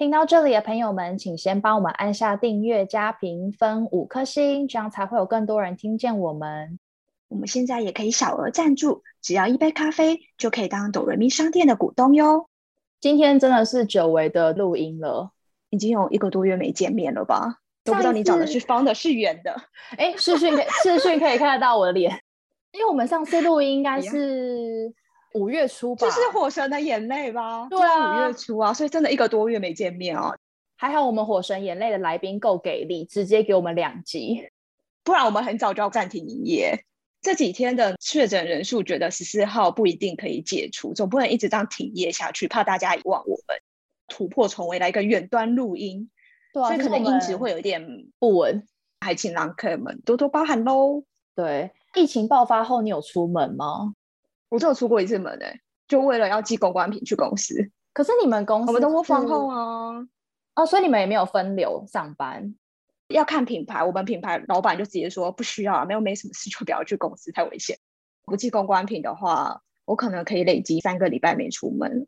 听到这里的朋友们，请先帮我们按下订阅加评分五颗星，这样才会有更多人听见我们。我们现在也可以小额赞助，只要一杯咖啡就可以当哆瑞咪商店的股东哟。今天真的是久违的录音了，已经有一个多月没见面了吧？都不知道你长的是方的，是圆的。哎，视讯可视讯可以看得到我的脸，因为我们上次录音应该是五月初吧，就是《火神的眼泪》吧？对啊，五月初啊，所以真的一个多月没见面啊。还好我们《火神眼泪》的来宾够给力，直接给我们两集，不然我们很早就要暂停营业。这几天的确诊人数，觉得十四号不一定可以解除，总不能一直这样停业下去，怕大家遗忘我们，突破重围来一个远端录音。对，所以可能音质会有一点不稳，还请狼客们多多包涵喽。对，疫情爆发后，你有出门吗？我只有出过一次门诶，就为了要寄公关品去公司。可是你们公司我们都放后啊，哦，所以你们也没有分流上班，要看品牌。我们品牌老板就直接说不需要，没有没什么事就不要去公司，太危险。不寄公关品的话，我可能可以累积三个礼拜没出门，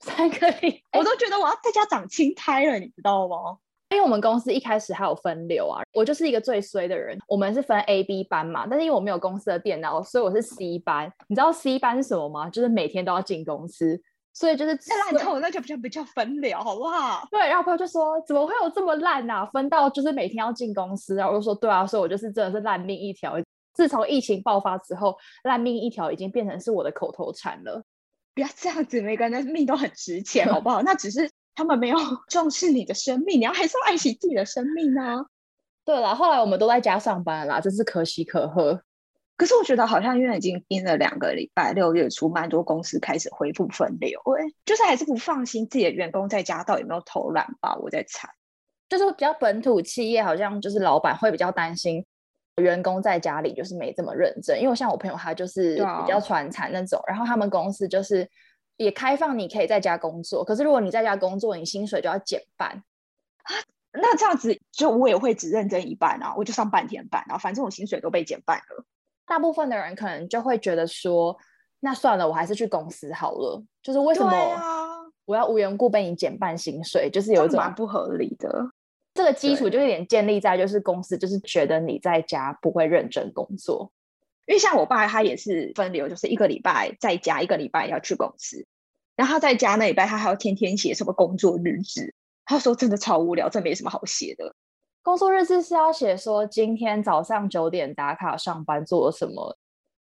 三个礼，我都觉得我要在家长青苔了，你知道吗？因为我们公司一开始还有分流啊，我就是一个最衰的人。我们是分 A、B 班嘛，但是因为我没有公司的电脑，所以我是 C 班。你知道 C 班是什么吗？就是每天都要进公司，所以就是烂透，那就比较比较分流，好不好？对，然后朋友就说：“怎么会有这么烂啊？分到就是每天要进公司。”然后我就说：“对啊，所以我就是真的是烂命一条。自从疫情爆发之后，烂命一条已经变成是我的口头禅了。不要这样子，每个人的命都很值钱，好不好？那只是。”他们没有 重视你的生命，你要还是要爱惜自己的生命呢？对了，后来我们都在家上班啦，真是可喜可贺。可是我觉得好像因为已经盯了两个礼拜，六月初蛮多公司开始恢复分流，哎，就是还是不放心自己的员工在家到底有没有偷懒吧？我在猜，就是比较本土企业，好像就是老板会比较担心员工在家里就是没这么认真，因为像我朋友他就是比较传产那种，然后他们公司就是。也开放你可以在家工作，可是如果你在家工作，你薪水就要减半啊。那这样子就我也会只认真一半啊，我就上半天班，然后反正我薪水都被减半了。大部分的人可能就会觉得说，那算了，我还是去公司好了。就是为什么我要无缘故被你减半薪水？就是有一种蛮不合理的。这个基础就有点建立在就是公司就是觉得你在家不会认真工作。因为像我爸，他也是分流，就是一个礼拜在家，一个礼拜要去公司。然后他在家那礼拜，他还要天天写什么工作日志。他说真的超无聊，这没什么好写的。工作日志是要写说今天早上九点打卡上班做了什么，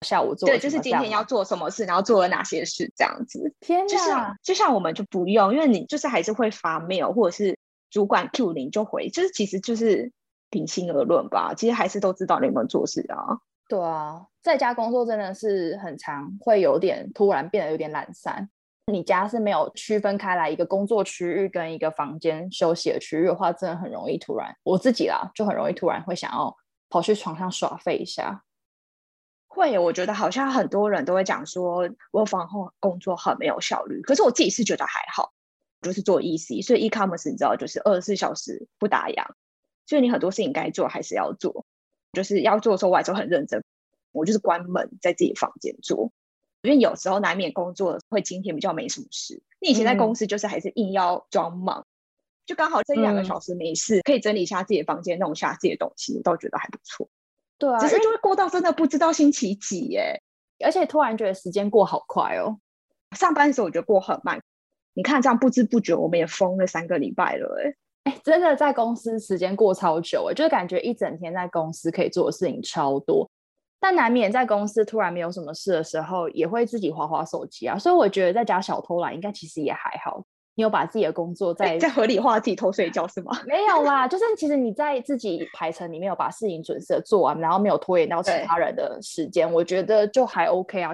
下午做对，就是今天要做什么事，然后做了哪些事这样子。天哪！就像我们就不用，因为你就是还是会发 mail，或者是主管 Q 你就回，就是其实就是平心而论吧，其实还是都知道你有没有做事啊。对啊，在家工作真的是很长，会有点突然变得有点懒散。你家是没有区分开来一个工作区域跟一个房间休息的区域的话，真的很容易突然，我自己啦就很容易突然会想要跑去床上耍废一下。会，我觉得好像很多人都会讲说，我房后工作很没有效率。可是我自己是觉得还好，就是做 EC，所以 e-commerce 你知道就是二十四小时不打烊，所以你很多事情该做还是要做。就是要做的时候，我还是很认真。我就是关门在自己房间做，因为有时候难免工作会今天比较没什么事。你以前在公司就是还是硬要装忙，就刚好这一两个小时没事，可以整理一下自己的房间，弄一下自己的东西，我倒觉得还不错。对啊，只是就会过到真的不知道星期几耶，而且突然觉得时间过好快哦。上班的时候我觉得过很慢，你看这样不知不觉我们也封了三个礼拜了哎。真的在公司时间过超久哎，就是感觉一整天在公司可以做的事情超多，但难免在公司突然没有什么事的时候，也会自己划划手机啊。所以我觉得在家小偷懒应该其实也还好。你有把自己的工作在在合理化自己偷睡觉是吗？没有啦，就是其实你在自己排程里面有把事情准时的做完，然后没有拖延到其他人的时间，我觉得就还 OK 啊。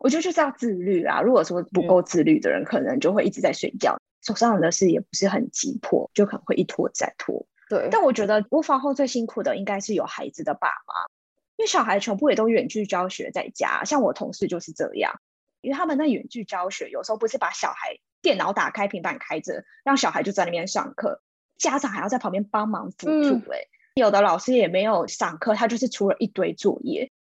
我觉得就是要自律啊。如果说不够自律的人，可能就会一直在睡觉。手上的事也不是很急迫，就可能会一拖再拖。对，但我觉得无房后最辛苦的应该是有孩子的爸妈，因为小孩全部也都远距教学在家，像我同事就是这样，因为他们那远距教学有时候不是把小孩电脑打开、平板开着，让小孩就在那边上课，家长还要在旁边帮忙辅助。哎，有的老师也没有上课，他就是出了一堆作业，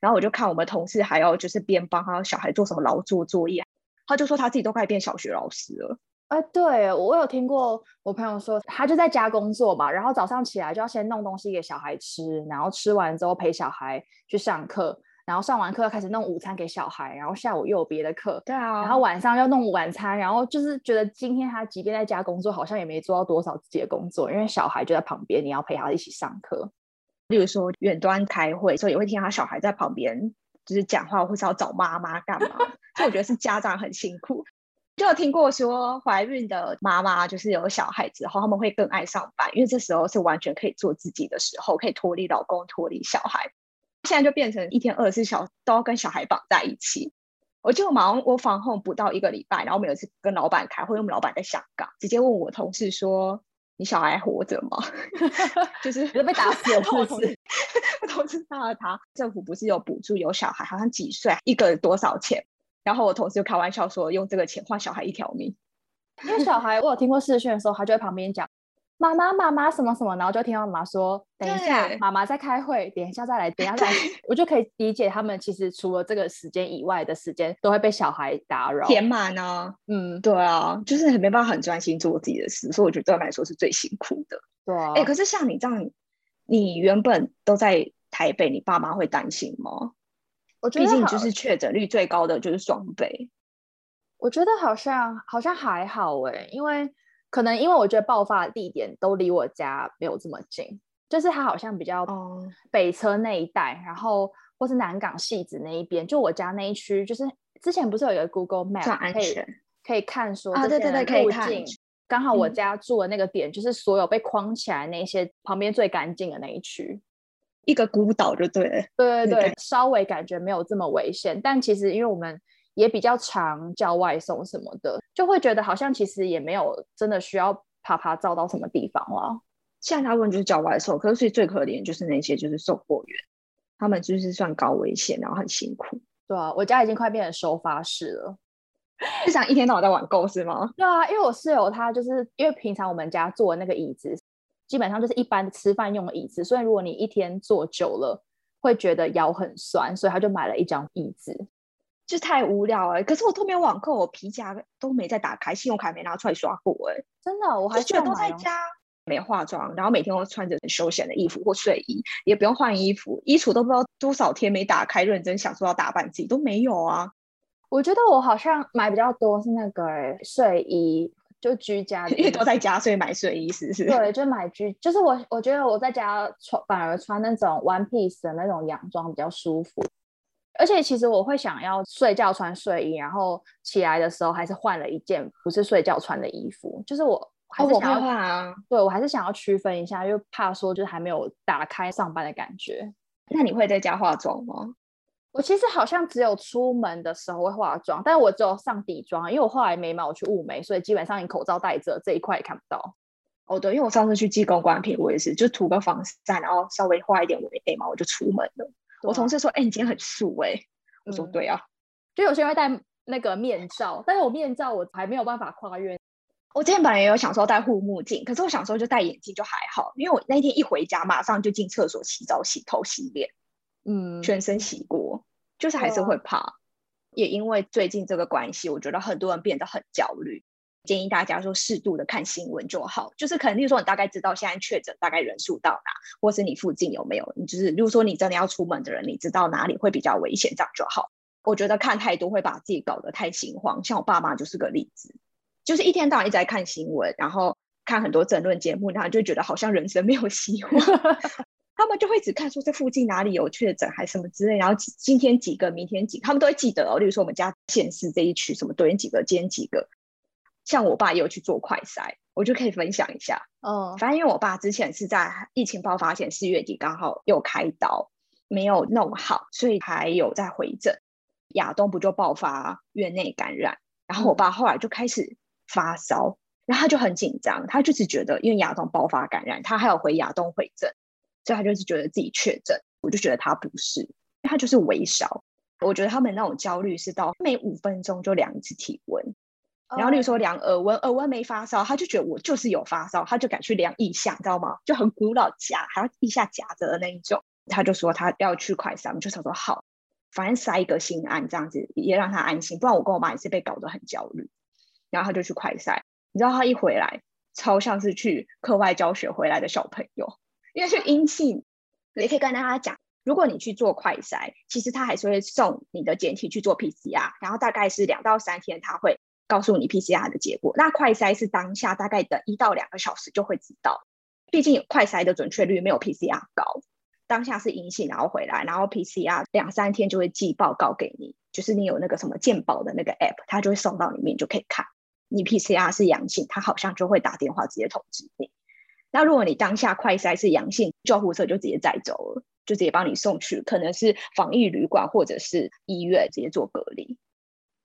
然后我就看我们同事还要就是边帮他小孩做什么劳作作业，他就说他自己都快变小学老师了。哎，对我有听过我朋友说，他就在家工作嘛，然后早上起来就要先弄东西给小孩吃，然后吃完之后陪小孩去上课，然后上完课开始弄午餐给小孩，然后下午又有别的课，对啊，然后晚上要弄晚餐，然后就是觉得今天他即便在家工作，好像也没做到多少自己的工作，因为小孩就在旁边，你要陪他一起上课。例如说远端开会，所以也会听他小孩在旁边就是讲话，或是要找妈妈干嘛，所以我觉得是家长很辛苦。就有听过说，怀孕的妈妈就是有小孩之后，他们会更爱上班，因为这时候是完全可以做自己的时候，可以脱离老公、脱离小孩。现在就变成一天二十四小时都要跟小孩绑在一起。我就忙我防控不到一个礼拜，然后我们有一次跟老板开会，我们老板在香港，直接问我同事说：“你小孩活着吗？” 就是 被打死了，我同事，我同事杀了他。政府不是有补助有小孩，好像几岁一个多少钱？然后我同事就开玩笑说，用这个钱换小孩一条命。因为小孩，我有听过视讯的时候，他就在旁边讲妈妈妈妈什么什么，然后就听到妈妈说等一下，妈妈在开会，等一下再来，等一下再来，我就可以理解他们其实除了这个时间以外的时间，都会被小孩打扰填满呢。嗯，对啊，就是很没办法很专心做自己的事，所以我觉得对他们来说是最辛苦的。对啊，哎，可是像你这样，你原本都在台北，你爸妈会担心吗？我觉得毕竟就是确诊率最高的就是双北，我觉得好像好像还好哎，因为可能因为我觉得爆发地点都离我家没有这么近，就是它好像比较北车那一带，然后或是南港戏子那一边，就我家那一区，就是之前不是有一个 Google Map 可以可以看说啊对对对可以看，刚好我家住的那个点就是所有被框起来那些旁边最干净的那一区。一个孤岛就对了，对对对，稍微感觉没有这么危险，但其实因为我们也比较常叫外送什么的，就会觉得好像其实也没有真的需要啪啪照到什么地方了。现在他问就是叫外送，可是最可怜就是那些就是送货员，他们就是算高危险，然后很辛苦。对啊，我家已经快变成收发室了，是想一天到晚在网购是吗？对啊，因为我室友他就是因为平常我们家坐那个椅子。基本上就是一般吃饭用的椅子，所以如果你一天坐久了，会觉得腰很酸，所以他就买了一张椅子，就太无聊哎。可是我都没有网购，我皮夹都没再打开，信用卡没拿出来刷过哎。真的，我还觉得都在家，没化妆，然后每天都穿着很休闲的衣服或睡衣，也不用换衣服，衣橱都不知道多少天没打开，认真想说要打扮自己都没有啊。我觉得我好像买比较多是那个睡衣。就居家，因为都在家，所以买睡衣是不是？对，就买居，就是我我觉得我在家穿反而穿那种 one piece 的那种洋装比较舒服，而且其实我会想要睡觉穿睡衣，然后起来的时候还是换了一件不是睡觉穿的衣服，就是我还是想要，对我还是想要区分一下，因为怕说就是还没有打开上班的感觉。那你会在家化妆吗？我其实好像只有出门的时候会化妆，但是我只有上底妆，因为我后来眉毛我去雾眉，所以基本上你口罩戴着这一块也看不到。哦，对，因为我上次去寄公关品，我也是就涂个防晒，然后稍微画一点眉毛，我就出门了。我同事说：“哎，你今天很素哎。”我说：“对啊。”就有些人会戴那个面罩，但是我面罩我还没有办法跨越。我之前本来也有想说戴护目镜，可是我想说就戴眼镜就还好，因为我那天一回家马上就进厕所洗澡、洗头、洗脸。嗯，全身洗过，就是还是会怕，也因为最近这个关系，我觉得很多人变得很焦虑。建议大家说适度的看新闻就好，就是可能，例如说你大概知道现在确诊大概人数到哪，或是你附近有没有，你就是，如果说你真的要出门的人，你知道哪里会比较危险，这样就好。我觉得看太多会把自己搞得太心慌，像我爸妈就是个例子，就是一天到晚一直在看新闻，然后看很多争论节目，然后就觉得好像人生没有希望。他们就会只看说这附近哪里有确诊还什么之类，然后今天几个，明天几，他们都会记得哦。例如说我们家县市这一区什么昨天几个，今天几个。像我爸也有去做快筛，我就可以分享一下。嗯，反正因为我爸之前是在疫情爆发前四月底刚好又开刀，没有弄好，所以还有在回诊。亚东不就爆发院内感染，然后我爸后来就开始发烧，然后他就很紧张，他就只觉得因为亚东爆发感染，他还有回亚东回诊。所以他就是觉得自己确诊，我就觉得他不是，他就是微烧。我觉得他们那种焦虑是到每五分钟就量一次体温，然后例如说量耳温，耳温没发烧，他就觉得我就是有发烧，他就敢去量腋下，知道吗？就很古老夹，还要腋下夹着的那一种。他就说他要去快筛，我们就想说好，反正塞一个心安这样子也让他安心，不然我跟我妈也是被搞得很焦虑。然后他就去快筛，你知道他一回来，超像是去课外教学回来的小朋友，因为是阴性，也可以跟大家讲。如果你去做快筛，其实他还是会送你的检体去做 PCR，然后大概是两到三天，他会告诉你 PCR 的结果。那快筛是当下大概等一到两个小时就会知道，毕竟快筛的准确率没有 PCR 高。当下是阴性，然后回来，然后 PCR 两三天就会寄报告给你，就是你有那个什么健保的那个 app，它就会送到里面就可以看。你 PCR 是阳性，他好像就会打电话直接通知你。那如果你当下快筛是阳性，救护车就直接载走了。就直接帮你送去，可能是防疫旅馆或者是医院，直接做隔离。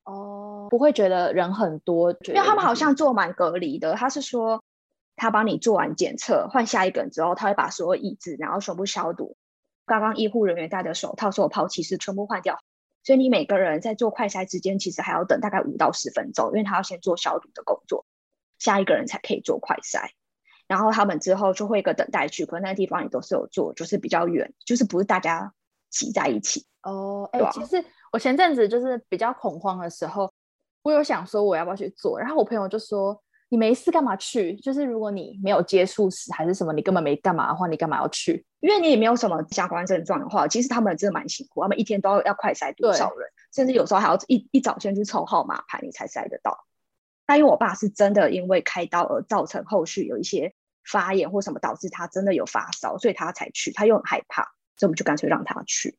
哦，不会觉得人很多，因为他们好像做满隔离的。他是说，他帮你做完检测，换下一个人之后，他会把所有椅子，然后全部消毒。刚刚医护人员戴的手套、所有抛弃式全部换掉。所以你每个人在做快筛之间，其实还要等大概五到十分钟，因为他要先做消毒的工作，下一个人才可以做快筛。然后他们之后就会一个等待区，可能那个地方也都是有做，就是比较远，就是不是大家挤在一起哦。哎，其实我前阵子就是比较恐慌的时候，我有想说我要不要去做，然后我朋友就说你没事干嘛去？就是如果你没有接触史还是什么，你根本没干嘛的话，你干嘛要去？因为你也没有什么相关症状的话，其实他们真的蛮辛苦，他们一天都要要快筛多少人，甚至有时候还要一一早先去抽号码牌，你才筛得到。那因为我爸是真的因为开刀而造成后续有一些。发炎或什么导致他真的有发烧，所以他才去。他又很害怕，所以我们就干脆让他去。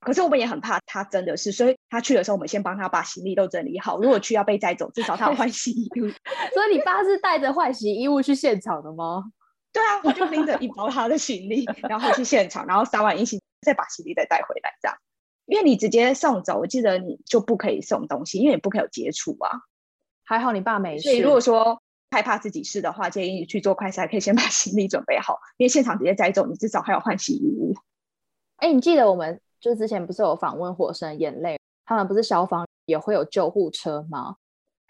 可是我们也很怕他真的是，所以他去的时候，我们先帮他把行李都整理好。如果去要被载走，至少他有换洗衣物。所以你爸是带着换洗衣物去现场的吗？对啊，我就拎着一包他的行李，然后去现场，然后撒完阴性，再把行李再带回来，这样。因为你直接送走，我记得你就不可以送东西，因为你不可以有接触啊。还好你爸没事。所以如果说。害怕自己是的话，建议你去做快筛，可以先把行李准备好，因为现场直接摘走，你至少还要换洗衣物。哎，你记得我们就之前不是有访问《火神眼泪》，他们不是消防也会有救护车吗？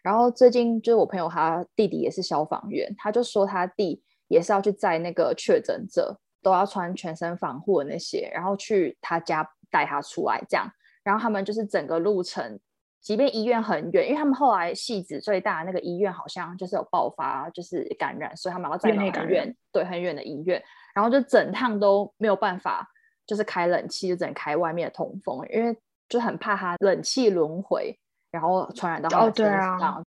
然后最近就是我朋友他弟弟也是消防员，他就说他弟也是要去载那个确诊者，都要穿全身防护的那些，然后去他家带他出来这样，然后他们就是整个路程。即便医院很远，因为他们后来戏子最大的那个医院好像就是有爆发，就是感染，所以他们要在很远，对，很远的医院，然后就整趟都没有办法，就是开冷气，就只能开外面的通风，因为就很怕他冷气轮回，然后传染到他们身上。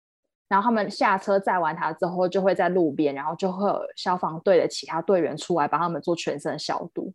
然后他们下车载完他之后，就会在路边，然后就会有消防队的其他队员出来帮他们做全身消毒。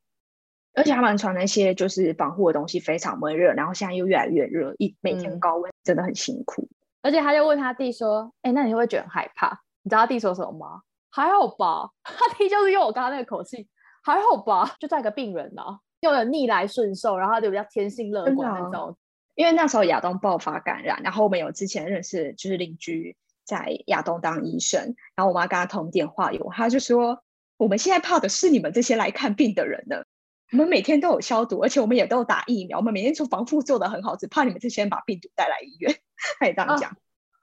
而且他们穿那些就是防护的东西非常闷热，然后现在又越来越热，一每天高温真的很辛苦。而且他就问他弟说：“哎，那你会觉得很害怕？”你知道他弟说什么吗？还好吧。他弟就是用我刚刚那个口气，还好吧。就一个病人呢，又有逆来顺受，然后他就比较天性乐观那种。因为那时候亚东爆发感染，然后我们有之前认识就是邻居在亚东当医生，然后我妈跟他通电话，有他就说：“我们现在怕的是你们这些来看病的人呢。”我们每天都有消毒，而且我们也都有打疫苗。我们每天做防护做的很好，只怕你们这些人把病毒带来医院。他也这样讲。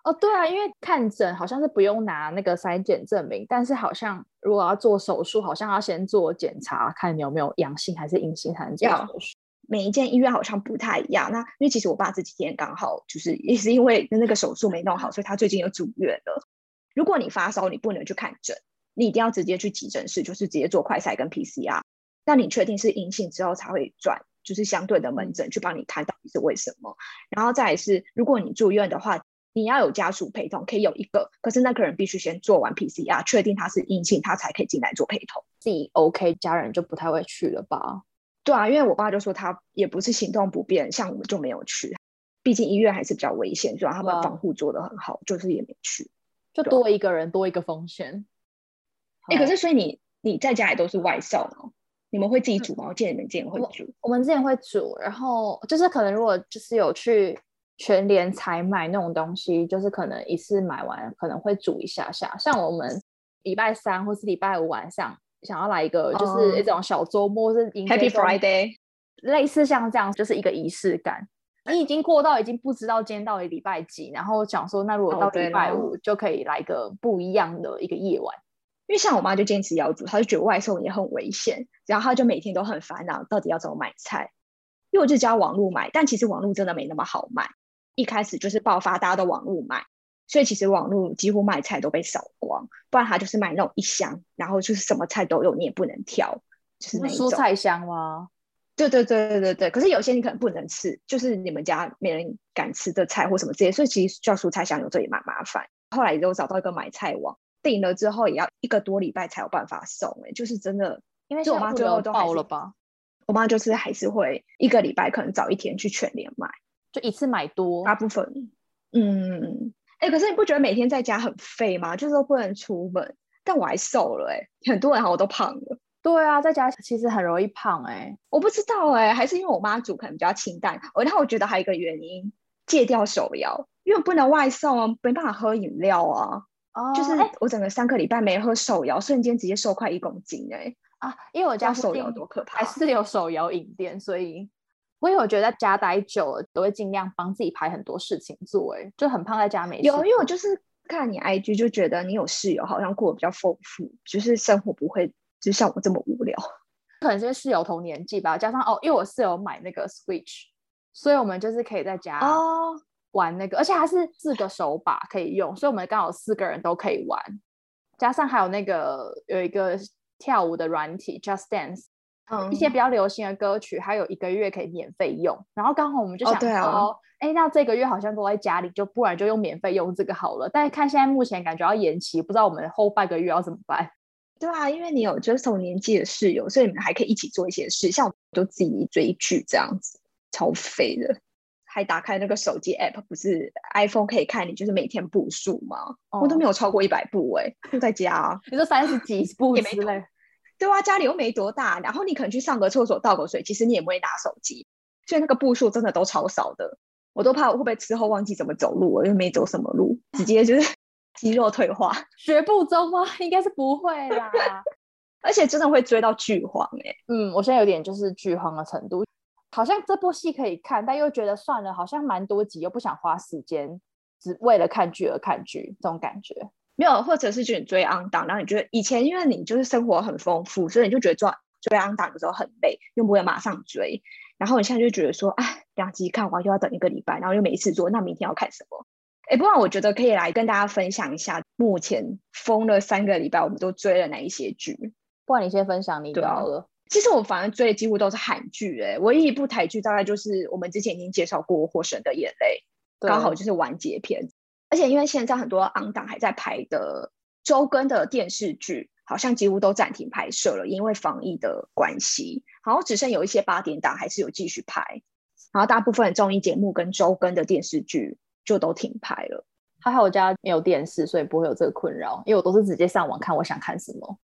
哦，对啊，因为看诊好像是不用拿那个筛检证明，但是好像如果要做手术，好像要先做检查，看你有没有阳性还是阴性才能做手术。每一间医院好像不太一样。那因为其实我爸这几天刚好就是也是因为那个手术没弄好，所以他最近又住院了。如果你发烧，你不能去看诊，你一定要直接去急诊室，就是直接做快筛跟 PCR。那你确定是阴性之后才会转，就是相对的门诊去帮你看到底是为什么。然后再是，如果你住院的话，你要有家属陪同，可以有一个，可是那个人必须先做完 PCR，确定他是阴性，他才可以进来做陪同。自己 OK，家人就不太会去了吧？对啊，因为我爸就说他也不是行动不便，像我们就没有去，毕竟医院还是比较危险，所以他们防护做的很好，就是也没去，就多一个人多一个风险。哎，可是所以你你在家也都是外送哦？你们会自己煮吗？我记得你们之前会煮。我们之前会煮，然后就是可能如果就是有去全联采买那种东西，就是可能一次买完可能会煮一下下。像我们礼拜三或是礼拜五晚上想要来一个就是一种小周末，是 Happy Friday。类似像这样，就是一个仪式感。你已经过到已经不知道今天到底礼拜几，然后想说，那如果到礼拜五就可以来个不一样的一个夜晚。因为像我妈就坚持要煮，她就觉得外送也很危险，然后她就每天都很烦恼，到底要怎么买菜。因为我就教网络买，但其实网络真的没那么好买。一开始就是爆发，大家都网络买，所以其实网络几乎卖菜都被扫光，不然他就是买那种一箱，然后就是什么菜都有，你也不能挑，就是那种蔬菜箱吗？对对对对对对。可是有些你可能不能吃，就是你们家没人敢吃的菜或什么这些，所以其实叫蔬菜箱有这也蛮麻烦。后来就找到一个买菜网，订了之后也要一个多礼拜才有办法送，哎，就是真的，因为我妈最后都爆了吧。我妈就是还是会一个礼拜可能早一天去全联买，就一次买多。大部分，嗯，哎，可是你不觉得每天在家很废吗？就是都不能出门，但我还瘦了，哎，很多人好像都胖了。对啊，在家其实很容易胖，哎，我不知道，哎，还是因为我妈煮可能比较清淡。然后我觉得还有一个原因，戒掉手摇，因为不能外送啊，没办法喝饮料啊。哦，就是我整个三个礼拜没喝手摇，瞬间直接瘦快一公斤，哎。啊，因为我家手摇多可怕，还是有手摇饮店，所以我有觉得在家待久了，都会尽量帮自己排很多事情做，哎，就很胖在家没有，因为我就是看你 IG 就觉得你有室友好像过得比较丰富，就是生活不会就像我这么无聊，可能是室友同年纪吧，加上哦，因为我室友买那个 Switch，所以我们就是可以在家哦玩那个，而且还是四个手把可以用，所以我们刚好四个人都可以玩，加上还有那个有一个。跳舞的软体 Just Dance，嗯，一些比较流行的歌曲，还有一个月可以免费用。然后刚好我们就想说，哎，那这个月好像都在家里，就不然就用免费用这个好了。但是看现在目前感觉要延期，不知道我们后半个月要怎么办？对啊，因为你有就是同年纪的室友，所以你们还可以一起做一些事，像我都自己追剧这样子，超废的。还打开那个手机 app，不是 iPhone 可以看你就是每天步数吗？我都没有超过一百步哎，就在家。你说三十几步也没累？对啊，家里又没多大，然后你可能去上个厕所倒个水，其实你也不会拿手机，所以那个步数真的都超少的。我都怕我会不会之后忘记怎么走路，我又没走什么路，直接就是 肌肉退化。学步中吗？应该是不会啦。而且真的会追到剧荒哎。嗯，我现在有点就是剧荒的程度。好像这部戏可以看，但又觉得算了，好像蛮多集，又不想花时间，只为了看剧而看剧，这种感觉没有，或者是觉得追 on 档，然后你觉得以前因为你就是生活很丰富，所以你就觉得追追 on 档的时候很累，又不会马上追，然后你现在就觉得说，哎，两集看完又要等一个礼拜，然后又没事做，那明天要看什么？哎，不然我觉得可以来跟大家分享一下，目前封了三个礼拜，我们都追了哪一些剧？不然你先分享你的好了。其实我反而追的几乎都是韩剧，哎，唯一一部台剧大概就是我们之前已经介绍过《火神的眼泪》，刚好就是完结篇。而且因为现在很多昂档还在拍的周更的电视剧，好像几乎都暂停拍摄了，因为防疫的关系。然后只剩有一些八点档还是有继续拍，然后大部分综艺节目跟周更的电视剧就都停拍了。还好我家没有电视，所以不会有这个困扰，因为我都是直接上网看我想看什么。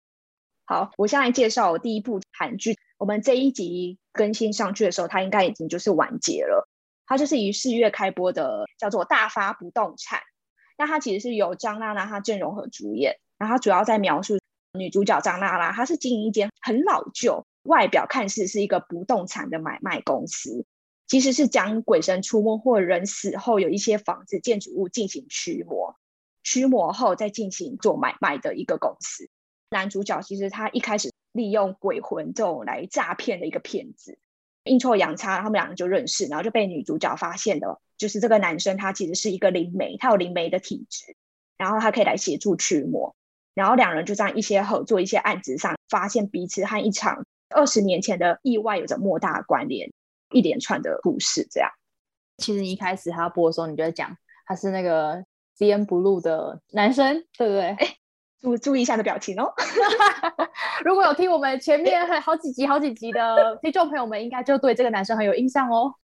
好，我先来介绍我第一部韩剧。我们这一集更新上去的时候，它应该已经就是完结了。它就是于四月开播的，叫做《大发不动产》。那它其实是由张娜娜她阵容和主演，然后主要在描述女主角张娜娜，她是经营一间很老旧、外表看似是一个不动产的买卖公司，其实是将鬼神出没或人死后有一些房子、建筑物进行驱魔，驱魔后再进行做买卖的一个公司。男主角其实他一开始利用鬼魂这种来诈骗的一个骗子，阴错阳差，他们两个就认识，然后就被女主角发现了，就是这个男生他其实是一个灵媒，他有灵媒的体质，然后他可以来协助驱魔，然后两人就这样一些合作一些案子上，发现彼此和一场二十年前的意外有着莫大关联，一连串的故事这样。其实一开始他播的时候，你就在讲他是那个 C N Blue 的男生，对不对？哎。注注意一下的表情哦！如果有听我们前面好几集、好几集的听众朋友们，应该就对这个男生很有印象哦。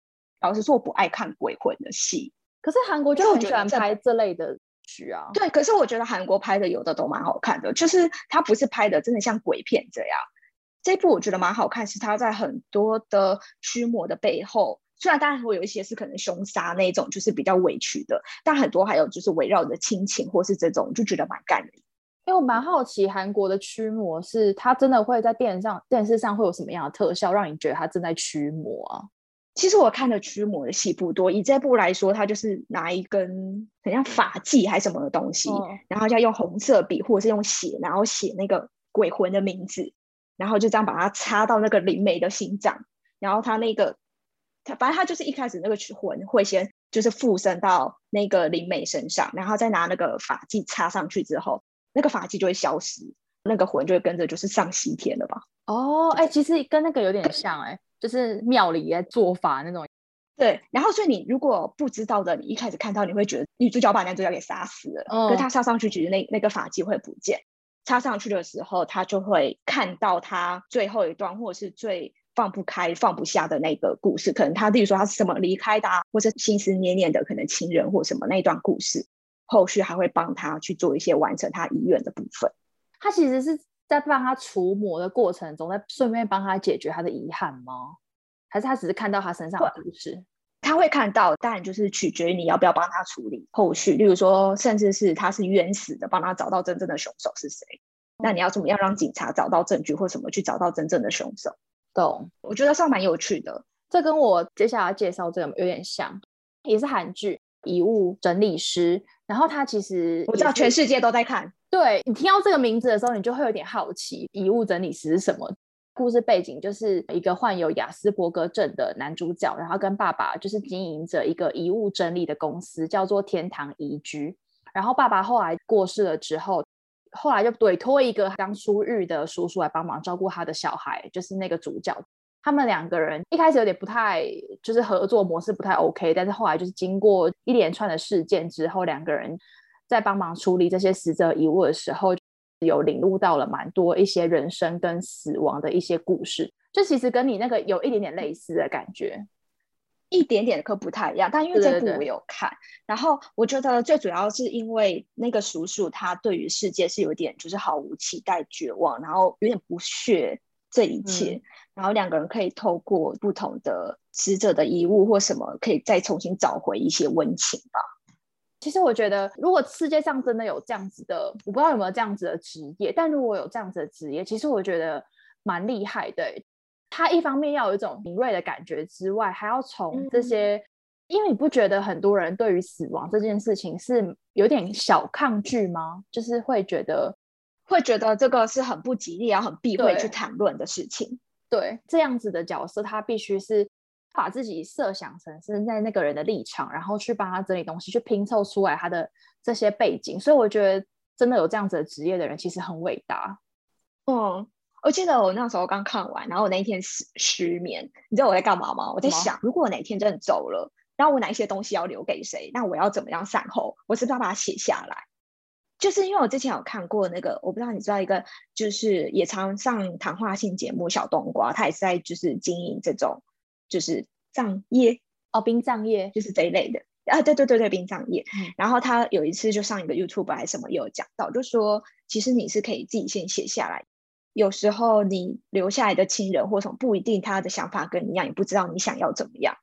老实说，我不爱看鬼魂的戏，可是韩国就很喜欢拍这类的剧啊。对，可是我觉得韩国拍的有的都蛮好看的，就是他不是拍的真的像鬼片这样。这部我觉得蛮好看，是他在很多的驱魔的背后，虽然当然会有一些是可能凶杀那种，就是比较委屈的，但很多还有就是围绕着亲情或是这种，就觉得蛮感人。因为我蛮好奇韩国的驱魔是它真的会在电视上电视上会有什么样的特效，让你觉得它正在驱魔啊？其实我看的驱魔的戏不多，以这部来说，它就是拿一根很像法器还是什么的东西，然后就要用红色笔或者是用血，然后写那个鬼魂的名字，然后就这样把它插到那个灵媒的心脏，然后他那个他反正他就是一开始那个魂会先就是附身到那个灵媒身上，然后再拿那个法器插上去之后，那个法器就会消失，那个魂就会跟着就是上西天了吧？哦，哎，其实跟那个有点像哎。就是庙里在做法那种，对。然后，所以你如果不知道的，你一开始看到，你会觉得女主角把男主角给杀死了。嗯。可他插上去，其实那那个法器会不见。插上去的时候，他就会看到他最后一段，或者是最放不开、放不下的那个故事。可能他，例如说他是什么离开的，或者心思念念的可能情人或什么那一段故事，后续还会帮他去做一些完成他遗愿的部分。他其实是。在帮他除魔的过程中，在顺便帮他解决他的遗憾吗？还是他只是看到他身上的故事？他会看到，但就是取决于你要不要帮他处理后续。例如说，甚至是他是冤死的，帮他找到真正的凶手是谁？那你要怎么样让警察找到证据，或什么去找到真正的凶手？懂？我觉得是蛮有趣的。这跟我接下来介绍这个有点像，也是韩剧《遗物整理师》。然后他其实我知道全世界都在看。对你听到这个名字的时候，你就会有点好奇，遗物整理师是什么？故事背景就是一个患有雅斯伯格症的男主角，然后跟爸爸就是经营着一个遗物整理的公司，叫做天堂宜居。然后爸爸后来过世了之后，后来就委托一个刚出狱的叔叔来帮忙照顾他的小孩，就是那个主角。他们两个人一开始有点不太，就是合作模式不太 OK，但是后来就是经过一连串的事件之后，两个人。在帮忙处理这些死者遗物的时候，有领悟到了蛮多一些人生跟死亡的一些故事，就其实跟你那个有一点点类似的感觉，一点点可不太一样。但因为这部我有看，然后我觉得最主要是因为那个叔叔他对于世界是有点就是毫无期待、绝望，然后有点不屑这一切，然后两个人可以透过不同的死者的遗物或什么，可以再重新找回一些温情吧。其实我觉得，如果世界上真的有这样子的，我不知道有没有这样子的职业，但如果有这样子的职业，其实我觉得蛮厉害的。他一方面要有一种敏锐的感觉之外，还要从这些，因为你不觉得很多人对于死亡这件事情是有点小抗拒吗？就是会觉得，会觉得这个是很不吉利，要很避讳去谈论的事情。对，这样子的角色，他必须是。把自己设想成是在那个人的立场，然后去帮他整理东西，去拼凑出来他的这些背景。所以我觉得真的有这样子的职业的人，其实很伟大。嗯，我记得我那时候刚看完，然后我那一天失失眠，你知道我在干嘛吗？我在想，如果我哪天真的走了，然后我哪一些东西要留给谁？那我要怎么样善后？我是不是要把它写下来？就是因为我之前有看过那个，我不知道你知道一个，就是也常上谈话性节目小冬瓜，他也是在就是经营这种。就是葬业哦，殡葬业就是这一类的啊，对对对对，殡葬业。然后他有一次就上一个 YouTube 还是什么，有讲到，就说其实你是可以自己先写下来。有时候你留下来的亲人或什么不一定他的想法跟你一样，也不知道你想要怎么样。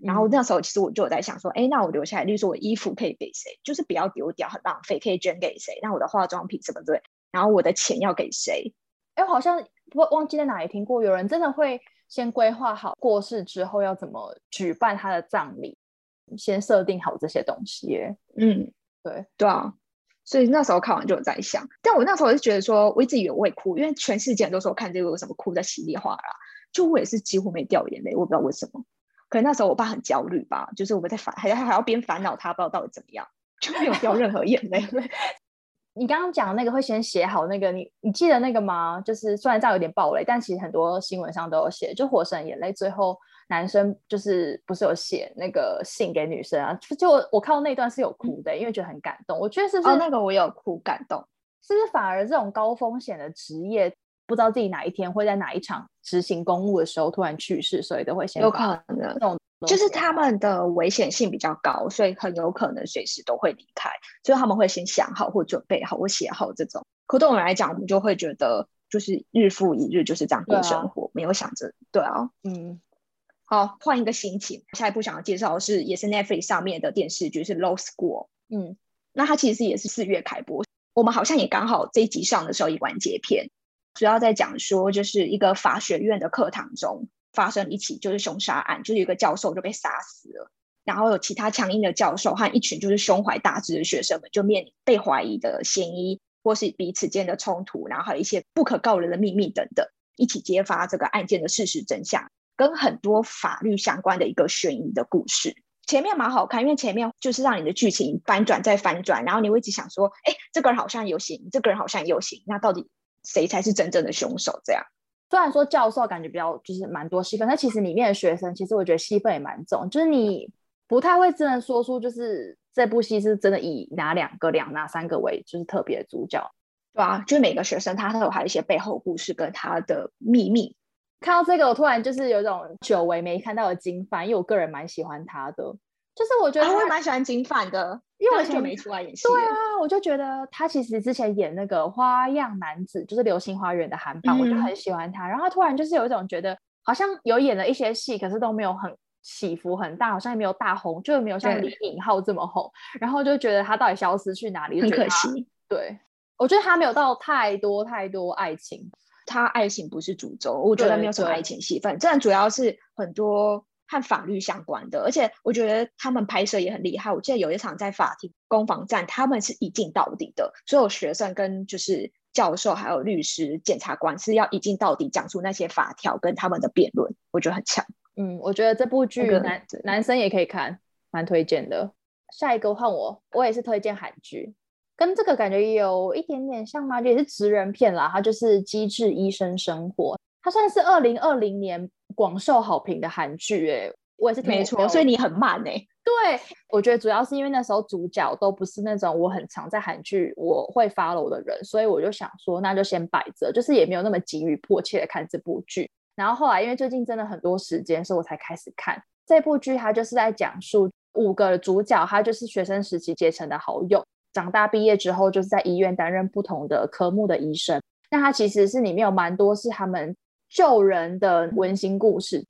然后那时候其实我就有在想说，哎，那我留下来，例如说我衣服可以给谁，就是不要丢掉，很浪费，可以捐给谁？那我的化妆品什么对？然后我的钱要给谁？哎，我好像忘忘记在哪里听过，有人真的会。先规划好过世之后要怎么举办他的葬礼，先设定好这些东西。嗯，对对啊，所以那时候看完就有在想，但我那时候就觉得说，我一直以为我会哭，因为全世界都说看这个有什么哭的稀里哗啦，就我也是几乎没掉眼泪，我不知道为什么。可能那时候我爸很焦虑吧，就是我们在烦，还还要边烦恼他不知道到底怎么样，就没有掉任何眼泪。你刚刚讲的那个会先写好那个，你你记得那个吗？就是虽然这样有点暴雷，但其实很多新闻上都有写，就《火神眼泪》最后男生就是不是有写那个信给女生啊？就就我看到那段是有哭的，因为觉得很感动。我觉得是不是那个我有哭感动？是不是反而这种高风险的职业，不知道自己哪一天会在哪一场执行公务的时候突然去世，所以都会先有可能。就是他们的危险性比较高，所以很有可能随时都会离开，所以他们会先想好或准备好或写好这种。可对我们来讲，我们就会觉得就是日复一日就是这样过生活，没有想着对啊，嗯。好，换一个心情，下一步想要介绍的是也是 Netflix 上面的电视剧是《Low School》。嗯，那它其实也是四月开播。我们好像也刚好这一集上的时候也完结篇，主要在讲说就是一个法学院的课堂中发生一起就是凶杀案，就是有一个教授就被杀死了，然后有其他强硬的教授和一群就是胸怀大志的学生们就面临被怀疑的嫌疑，或是彼此间的冲突，然后还有一些不可告人的秘密等等，一起揭发这个案件的事实真相。跟很多法律相关的一个悬疑的故事，前面蛮好看，因为前面就是让你的剧情翻转再翻转，然后你会一直想说，哎，这个人好像有型，这个人好像有型，那到底谁才是真正的凶手？这样，虽然说教授感觉比较就是蛮多戏份，但其实里面的学生其实我觉得戏份也蛮重，就是你不太会真的说出就是这部戏是真的以哪两个、两哪三个为就是特别主角，对啊，就是每个学生他都有他一些背后故事跟他的秘密。看到这个，我突然就是有一种久违没看到的金范，因为我个人蛮喜欢他的，就是我觉得我也蛮喜欢金范的，因为很久没出来演戏。对啊，我就觉得他其实之前演那个花样男子，就是《流星花园》的韩版，我就很喜欢他。然后突然就是有一种觉得，好像有演了一些戏，可是都没有很起伏很大，好像也没有大红，就是没有像李敏镐这么红。然后就觉得他到底消失去哪里？很可惜。对，我觉得他没有到太多太多爱情。他爱情不是主轴，我觉得没有什么爱情戏份，这主要是很多和法律相关的，而且我觉得他们拍摄也很厉害。我记得有一场在法庭攻防战，他们是一镜到底的，所有学生跟就是教授还有律师、检察官是要一镜到底讲出那些法条跟他们的辩论，我觉得很强。嗯，我觉得这部剧男男生也可以看，蛮推荐的。下一个换我，我也是推荐韩剧。跟这个感觉有一点点像吗？也是职人片啦，它就是《机智医生生活》，它算是二零二零年广受好评的韩剧。哎，我也是没错，所以你很慢哎。对，我觉得主要是因为那时候主角都不是那种我很常在韩剧我会 follow 的人，所以我就想说，那就先摆着，就是也没有那么急于迫切的看这部剧。然后后来因为最近真的很多时间，所以我才开始看这部剧。它就是在讲述五个主角，他就是学生时期结成的好友。长大毕业之后，就是在医院担任不同的科目的医生。那他其实是里面有蛮多是他们救人的温馨故事。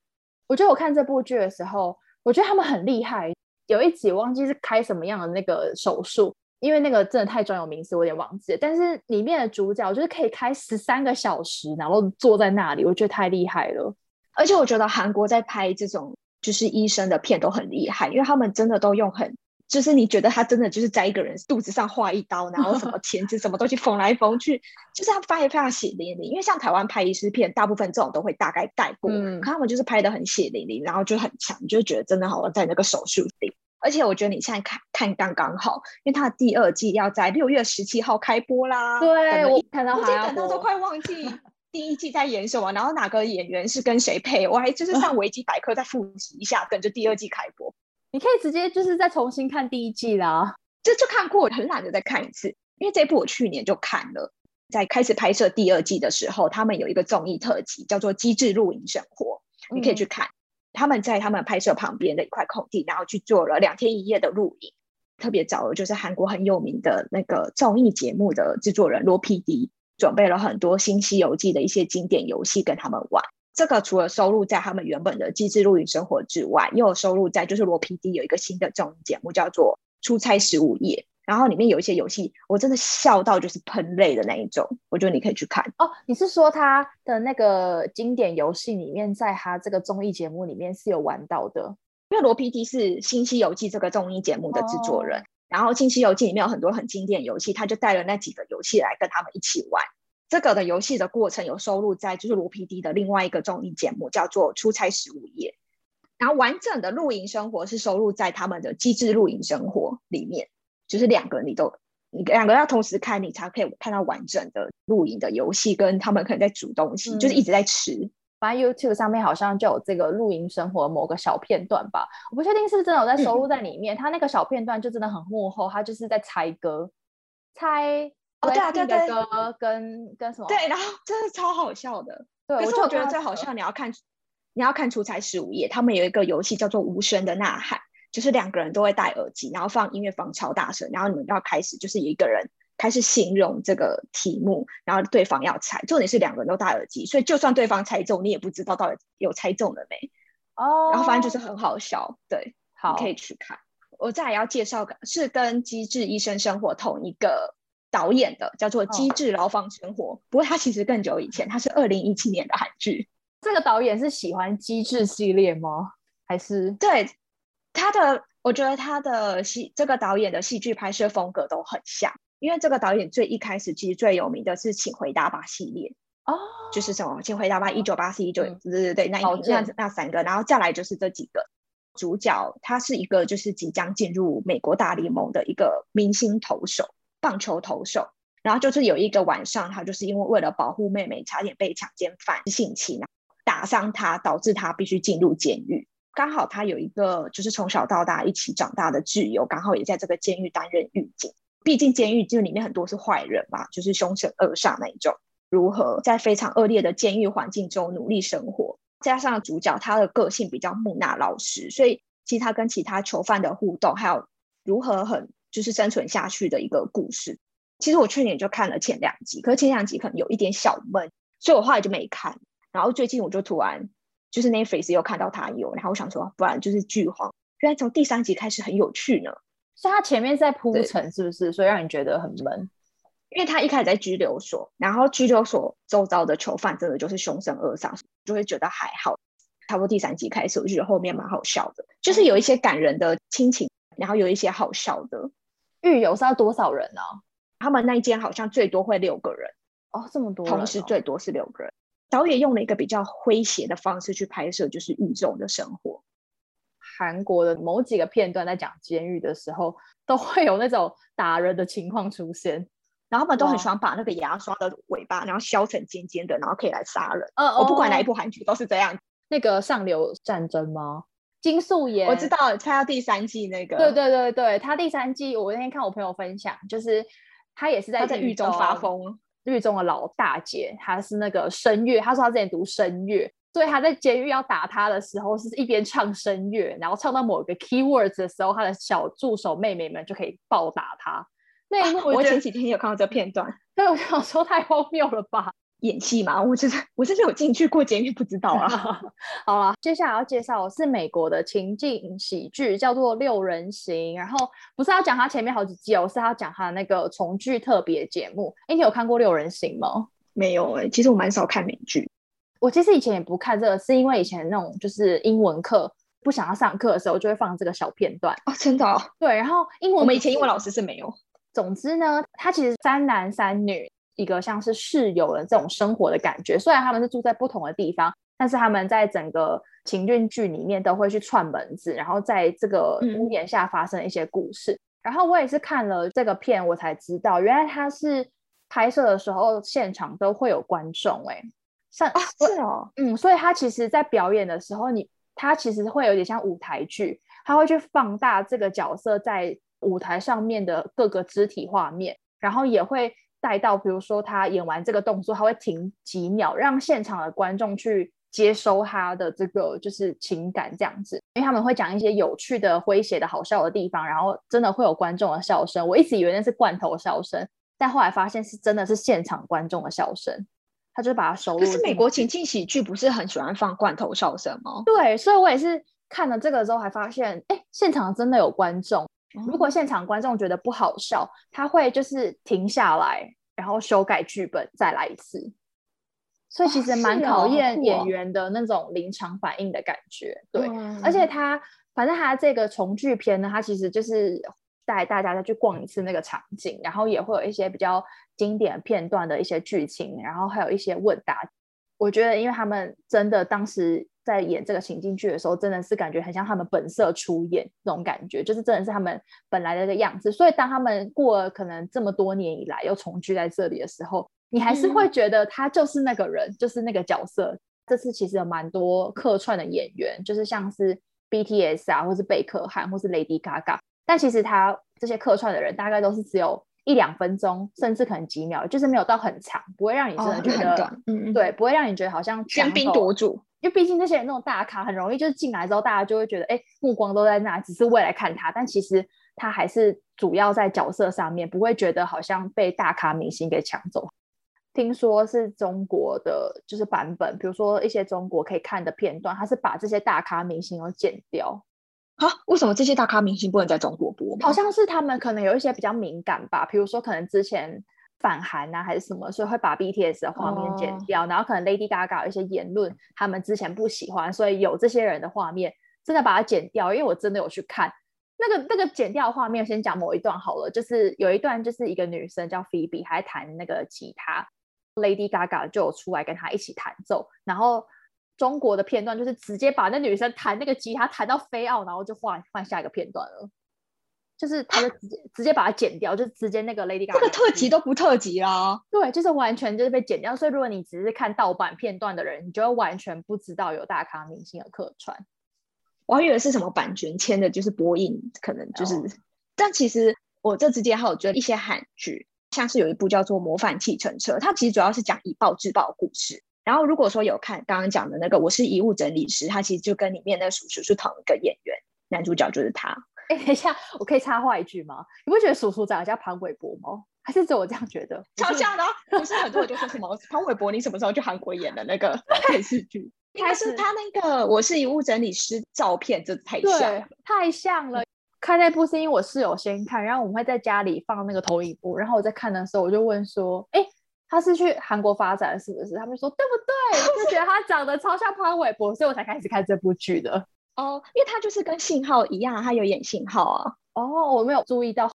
我觉得我看这部剧的时候，我觉得他们很厉害。有一集忘记是开什么样的那个手术，因为那个真的太专有名词，我有点忘记。但是里面的主角就是可以开十三个小时，然后坐在那里，我觉得太厉害了。而且我觉得韩国在拍这种就是医生的片都很厉害，因为他们真的都用很。就是你觉得他真的就是在一个人肚子上划一刀，然后什么 钳子什么东西缝来缝去，就是他拍的非常血淋淋。因为像台湾拍医师片，大部分这种都会大概带过，可他们就是拍的很血淋淋，然后就很强，就觉得真的好像在那个手术里。而且我觉得你现在看看刚刚好，因为他的第二季要在六月十七号开播啦。对，我看到我等到都快忘记 第一季在演什么，然后哪个演员是跟谁配，我还就是上 维基百科再复习一下，等着第二季开播。你可以直接就是再重新看第一季啦，就就看过，很懒得再看一次。因为这部我去年就看了，在开始拍摄第二季的时候，他们有一个综艺特辑叫做《机智露营生活》，你可以去看。他们在他们拍摄旁边的一块空地，然后去做了两天一夜的露营。特别找的就是韩国很有名的那个综艺节目的制作人罗 PD，准备了很多《新西游记》的一些经典游戏跟他们玩。这个除了收录在他们原本的机智露营生活之外，又有收录在就是罗 PD 有一个新的综艺节目叫做《出差十五夜》，然后里面有一些游戏，我真的笑到就是喷泪的那一种，我觉得你可以去看哦。你是说他的那个经典游戏里面，在他这个综艺节目里面是有玩到的？因为罗 PD 是《新西游记》这个综艺节目的制作人，然后《新西游记》里面有很多很经典游戏，他就带了那几个游戏来跟他们一起玩。这个的游戏的过程有收录在就是罗 PD 的另外一个综艺节目，叫做《出差十五夜》，然后完整的露营生活是收录在他们的机智露营生活里面，就是两个你都你两个要同时看，你才可以看到完整的露营的游戏，跟他们可能在煮东西，就是一直在吃。反正 YouTube 上面好像就有这个露营生活某个小片段吧，我不确定是不是真的有在收录在里面。他那个小片段就真的很幕后，他就是在猜歌，猜。哦，对啊，对对，歌跟跟什么？对，然后真的超好笑的。对，可是我觉得最好笑，你要看，你要看《出差十五夜》，他们有一个游戏叫做《无声的呐喊》，就是两个人都会戴耳机，然后放音乐放超大声，然后你们要开始，就是有一个人开始形容这个题目，然后对方要猜。重点是两个人都戴耳机，所以就算对方猜中，你也不知道到底有猜中了没。哦。然后反正就是很好笑，对，好，可以去看。我再要介绍个，是跟《机智医生生活》同一个。导演的，叫做《机智牢房生活》。不过他其实更久以前，他是二零一七年的韩剧。这个导演是喜欢机智系列吗？还是对他的？我觉得他的戏，这个导演的戏剧拍摄风格都很像。因为这个导演最一开始其实最有名的是《请回答吧》系列哦，就是什么《请回答吧》一九八四一九，对对对，那那那三个，然后再来就是这几个主角，他是一个就是即将进入美国大联盟的一个明星投手，棒球投手。然后就是有一个晚上，他就是因为为了保护妹妹，差点被强奸犯性侵，打伤他，导致他必须进入监狱。刚好他有一个就是从小到大一起长大的挚友，刚好也在这个监狱担任狱警。毕竟监狱就里面很多是坏人嘛，就是凶神恶煞那一种。如何在非常恶劣的监狱环境中努力生活？加上主角他的个性比较木讷老实，所以其实他跟其他囚犯的互动，还有如何很就是生存下去的一个故事。其实我去年就看了前两集，可是前两集可能有一点小闷，所以我后来就没看。然后最近我就突然就是那 face 又看到他有，然后我想说，不然就是剧荒，原来从第三集开始很有趣呢。是他前面在铺陈，是不是？所以让你觉得很闷。因为他一开始在拘留所，然后拘留所周遭的囚犯真的就是凶神恶煞，就会觉得还好。差不多第三集开始，我觉得后面蛮好笑的，就是有一些感人的亲情，然后有一些好笑的。狱友是要多少人呢？他们那一间好像最多会六个人哦，这么多，同时最多是六个人。导演用了一个比较诙谐的方式去拍摄，就是狱中的生活。韩国的某几个片段在讲监狱的时候，都会有那种打人的情况出现，然后他们都很喜欢把那个牙刷的尾巴，然后削成尖尖的，然后可以来杀人。嗯，我不管哪一部韩剧都是这样。那个上流战争吗？金素妍，我知道，猜到第三季那个。对对对对，他第三季，我那天看我朋友分享，就是他也是在狱中发疯，狱中的老大姐，她是那个声乐，她说她之前读声乐。所以他在监狱要打他的时候，是一边唱声乐，然后唱到某个 keywords 的时候，他的小助手妹妹们就可以暴打他。那一幕我前几天有看到这片段，对，我想说太荒谬了吧？演戏嘛，我真的我真的有进去过监狱，不知道啊。好了，接下来要介绍是美国的情境喜剧，叫做《六人行》，然后不是要讲他前面好几季哦，是要讲他那个重聚特别节目。哎，你有看过《六人行》吗？没有哎，其实我蛮少看美剧。我其实以前也不看这个，是因为以前那种就是英文课不想要上课的时候，就会放这个小片段哦，真的。对，然后英文我们以前英文老师是没有。总之呢，他其实三男三女，一个像是室友的这种生活的感觉。虽然他们是住在不同的地方，但是他们在整个情境剧里面都会去串门子，然后在这个屋檐下发生一些故事。然后我也是看了这个片，我才知道原来他是拍摄的时候现场都会有观众哎。像是哦，嗯，所以他其实，在表演的时候，你他其实会有点像舞台剧，他会去放大这个角色在舞台上面的各个肢体画面，然后也会带到，比如说他演完这个动作，他会停几秒，让现场的观众去接收他的这个就是情感这样子，因为他们会讲一些有趣的、诙谐的好笑的地方，然后真的会有观众的笑声。我一直以为那是罐头笑声，但后来发现是真的是现场观众的笑声。他就把它收入。可是美国情境喜剧不是很喜欢放罐头笑声吗？对，所以我也是看了这个之后，还发现，哎，现场真的有观众。如果现场观众觉得不好笑，他会就是停下来，然后修改剧本，再来一次。所以其实蛮考验演员的那种临场反应的感觉。对，而且他反正他这个重剧片呢，他其实就是带大家再去逛一次那个场景，然后也会有一些比较。经典片段的一些剧情，然后还有一些问答，我觉得，因为他们真的当时在演这个情境剧的时候，真的是感觉很像他们本色出演那种感觉，就是真的是他们本来的那个样子。所以，当他们过了可能这么多年以来又重聚在这里的时候，你还是会觉得他就是那个人，就是那个角色。这次其实有蛮多客串的演员，就是像是 BTS 啊，或是贝克汉，或是 Lady Gaga，但其实他这些客串的人大概都是只有。一两分钟，甚至可能几秒，就是没有到很长，不会让你真的觉得，嗯，对，不会让你觉得好像喧宾夺主。因为毕竟那些人那种大咖，很容易就是进来之后，大家就会觉得，哎，目光都在那，只是为了看他。但其实他还是主要在角色上面，不会觉得好像被大咖明星给抢走。听说是中国的就是版本，比如说一些中国可以看的片段，他是把这些大咖明星都剪掉。啊，为什么这些大咖明星不能在中国播？好像是他们可能有一些比较敏感吧，比如说可能之前反韩啊还是什么，所以会把 BTS 的画面剪掉，然后可能 Lady Gaga 有一些言论他们之前不喜欢，所以有这些人的画面真的把它剪掉，因为我真的有去看。那个那个剪掉画面，先讲某一段好了，就是有一段就是一个女生叫 Phoebe，还弹那个吉他，Lady Gaga 就有出来跟她一起弹奏，然后中国的片段就是直接把那女生弹那个吉他弹到飞奥，然后就换换下一个片段了，就是他就直接直接把它剪掉，就直接那个 Lady Gaga 这个特辑都不特辑啦，对，就是完全就是被剪掉，所以如果你只是看盗版片段的人，你就会完全不知道有大咖明星的客串。我还以为是什么版权签的，就是播映，可能就是。但其实我这之间还有觉得一些韩剧，像是有一部叫做《模范计程车》，它其实主要是讲以暴制暴的故事。然后如果说有看刚刚讲的那个《我是遗物整理师》，它其实就跟里面那叔叔是同一个演员，男主角就是他。哎，等一下，我可以插话一句吗？你不觉得叔叔长得像潘玮柏吗？还是只有我这样觉得？超像的，不是很多人就说什么潘玮柏，你什么时候去韩国演的那个电视剧？还是他那个我是遗物整理师照片，这太像，太像了。看那部是因为我室友先看，然后我们会在家里放那个投影幕，然后我在看的时候，我就问说：“哎，他是去韩国发展是不是？”他们说：“对不对？”就觉得他长得超像潘玮柏，所以我才开始看这部剧的。哦，因为他就是跟信号一样，他有演信号啊。哦，我没有注意到。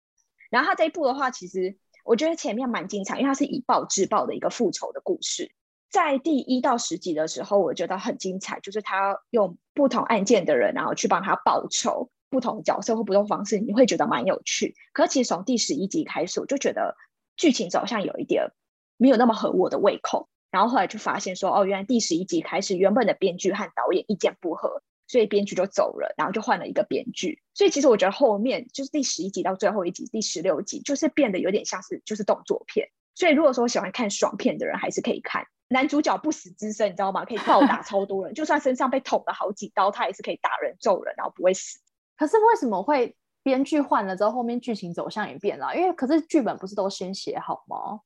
然后他这一部的话，其实我觉得前面蛮精彩，因为他是以暴制暴的一个复仇的故事。在第一到十集的时候，我觉得很精彩，就是他用不同案件的人，然后去帮他报仇，不同角色或不同方式，你会觉得蛮有趣。可其实从第十一集开始，我就觉得剧情走向有一点没有那么合我的胃口。然后后来就发现说，哦，原来第十一集开始，原本的编剧和导演意见不合，所以编剧就走了，然后就换了一个编剧。所以其实我觉得后面就是第十一集到最后一集，第十六集就是变得有点像是就是动作片。所以如果说喜欢看爽片的人，还是可以看。男主角不死之身，你知道吗？可以暴打超多人，就算身上被捅了好几刀，他也是可以打人、揍人，然后不会死。可是为什么会编剧换了之后，后面剧情走向也变了？因为可是剧本不是都先写好吗？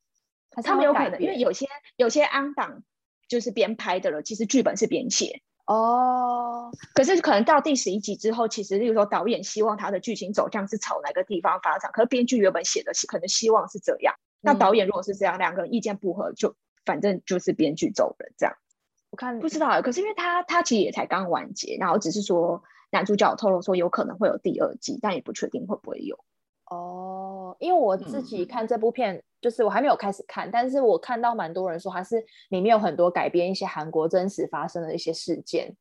他们有可能，因为有些有些安档就是编拍的了，其实剧本是编写哦。可是可能到第十一集之后，其实例如说导演希望他的剧情走向是朝哪个地方发展，可是编剧原本写的是可能希望是这样。那导演如果是这样，两个人意见不合就。反正就是编剧走人这样，我看不知道。可是因为他他其实也才刚完结，然后只是说男主角透露说有可能会有第二季，但也不确定会不会有。哦，因为我自己看这部片，就是我还没有开始看，但是我看到蛮多人说还是里面有很多改编一些韩国真实发生的一些事件。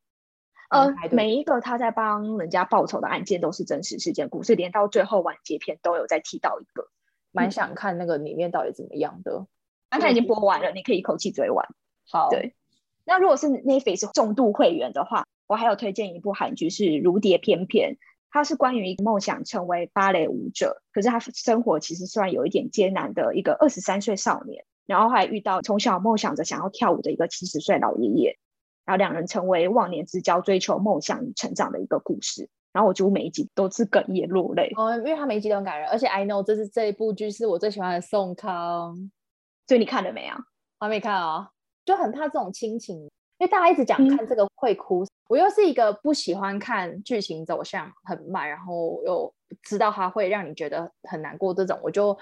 呃，每一个他在帮人家报仇的案件都是真实事件故事，连到最后完结篇都有在提到一个，蛮想看那个里面到底怎么样的。刚才已经播完了，你可以一口气追完。好，对。那如果是 Netflix 重度会员的话，我还有推荐一部韩剧是《如蝶翩翩》，它是关于一个梦想成为芭蕾舞者，可是他生活其实算有一点艰难的一个二十三岁少年，然后还遇到从小梦想着想要跳舞的一个七十岁老爷爷，然后两人成为忘年之交，追求梦想与成长的一个故事。然后我几乎每一集都是哽咽落泪哦，因为他每一集都很感人，而且 I know 这是这一部剧是我最喜欢的宋康。所以你看了没啊？还没看啊，就很怕这种亲情，因为大家一直讲看这个会哭。我又是一个不喜欢看剧情走向很慢，然后又知道它会让你觉得很难过这种，我就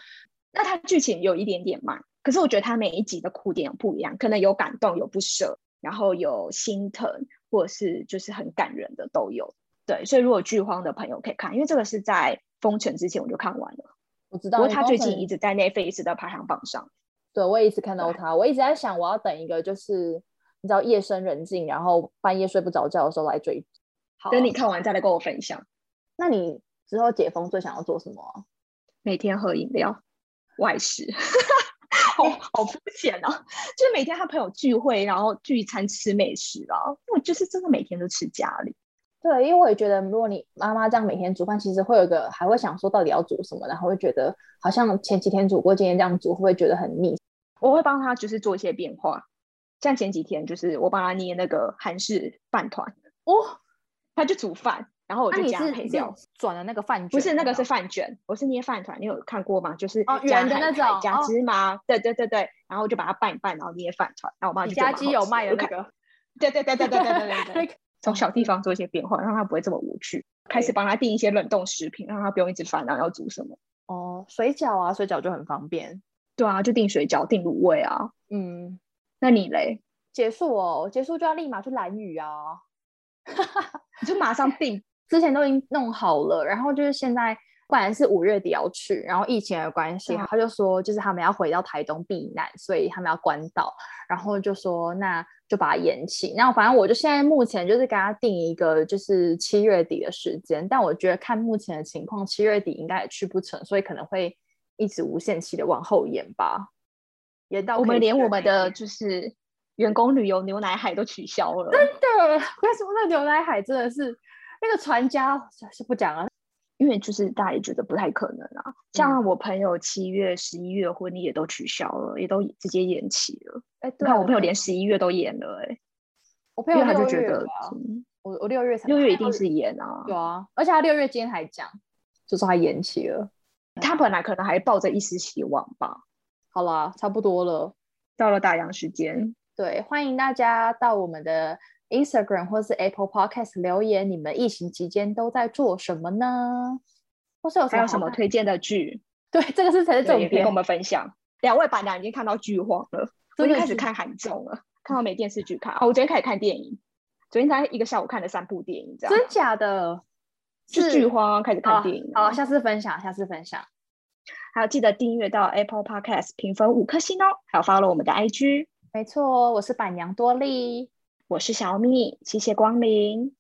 那它剧情有一点点慢，可是我觉得它每一集的哭点不一样，可能有感动，有不舍，然后有心疼，或者是就是很感人的都有。对，所以如果剧荒的朋友可以看，因为这个是在封城之前我就看完了。我知道，不过它最近一直在 Netflix 的排行榜上。对，我也一直看到他，我一直在想，我要等一个就是你知道夜深人静，然后半夜睡不着觉的时候来追。好，等你看完再来跟我分享。那你之后解封最想要做什么？每天喝饮料，外食，好好肤浅啊！就是每天和朋友聚会，然后聚餐吃美食啊。我就是真的每天都吃家里。对，因为我也觉得，如果你妈妈这样每天煮饭，其实会有个还会想说到底要煮什么，然后会觉得好像前几天煮过，今天这样煮会不会觉得很腻？我会帮他就是做一些变化，像前几天就是我帮他捏那个韩式饭团哦，他就煮饭，然后我就加配料，转了那个饭卷，不是那个是饭卷，我是捏饭团，你有看过吗？就是哦圆的那种，加芝麻，对对对对，然后我就把它拌一拌，然后捏饭团，然后我妈就家鸡有卖的那个，对对对对对对对 对对。从小地方做一些变化，让他不会这么无趣。开始帮他订一些冷冻食品，让他不用一直烦恼要煮什么。哦，水饺啊，水饺就很方便。对啊，就订水饺、订卤味啊。嗯，那你嘞？结束哦，结束就要立马去蓝雨啊。你就马上订，之前都已经弄好了，然后就是现在。本来是五月底要去，然后疫情的关系，他就说就是他们要回到台东避难，所以他们要关岛，然后就说那就把它延期。然后反正我就现在目前就是给他定一个就是七月底的时间，但我觉得看目前的情况，七月底应该也去不成，所以可能会一直无限期的往后延吧。延到我们连我们的就是员工旅游牛奶海都取消了，真的？为什么那牛奶海真的是那个船家是不讲了？因为就是大家也觉得不太可能啊，像我朋友七月、十一月婚礼也都取消了，也都直接延期了。哎，对，我朋友连十一月都延了，哎，我朋友他就觉得，我我六月才六月一定是延啊，有啊，而且他六月今天还讲，就说他延期了，他本来可能还抱着一丝希望吧。好了，差不多了，到了打烊时间，对，欢迎大家到我们的。Instagram 或是 Apple Podcast 留言，你们疫情期间都在做什么呢？或是有还有什么推荐的剧？对，这个是才是重点，跟我们分享。两位板娘已经看到剧荒了，我已经开始看韩综了，看到没电视剧看。哦，我昨天开始看电影，昨天才一个下午看了三部电影，这样真假的？是剧荒开始看电影。好，下次分享，下次分享。还有记得订阅到 Apple Podcast，评分五颗星哦。还有 follow 我们的 IG。没错，我是板娘多莉。我是小米，谢谢光临。